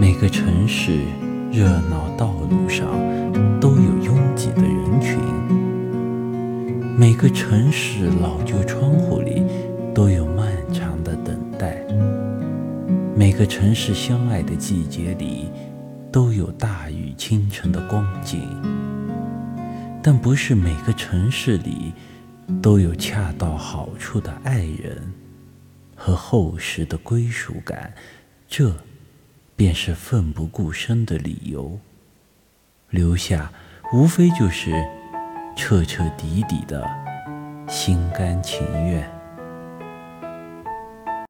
每个城市热闹道路上都有拥挤的人群，每个城市老旧窗户里都有漫长的等待，每个城市相爱的季节里都有大雨倾城的光景，但不是每个城市里都有恰到好处的爱人和厚实的归属感，这。便是奋不顾身的理由，留下无非就是彻彻底底的心甘情愿。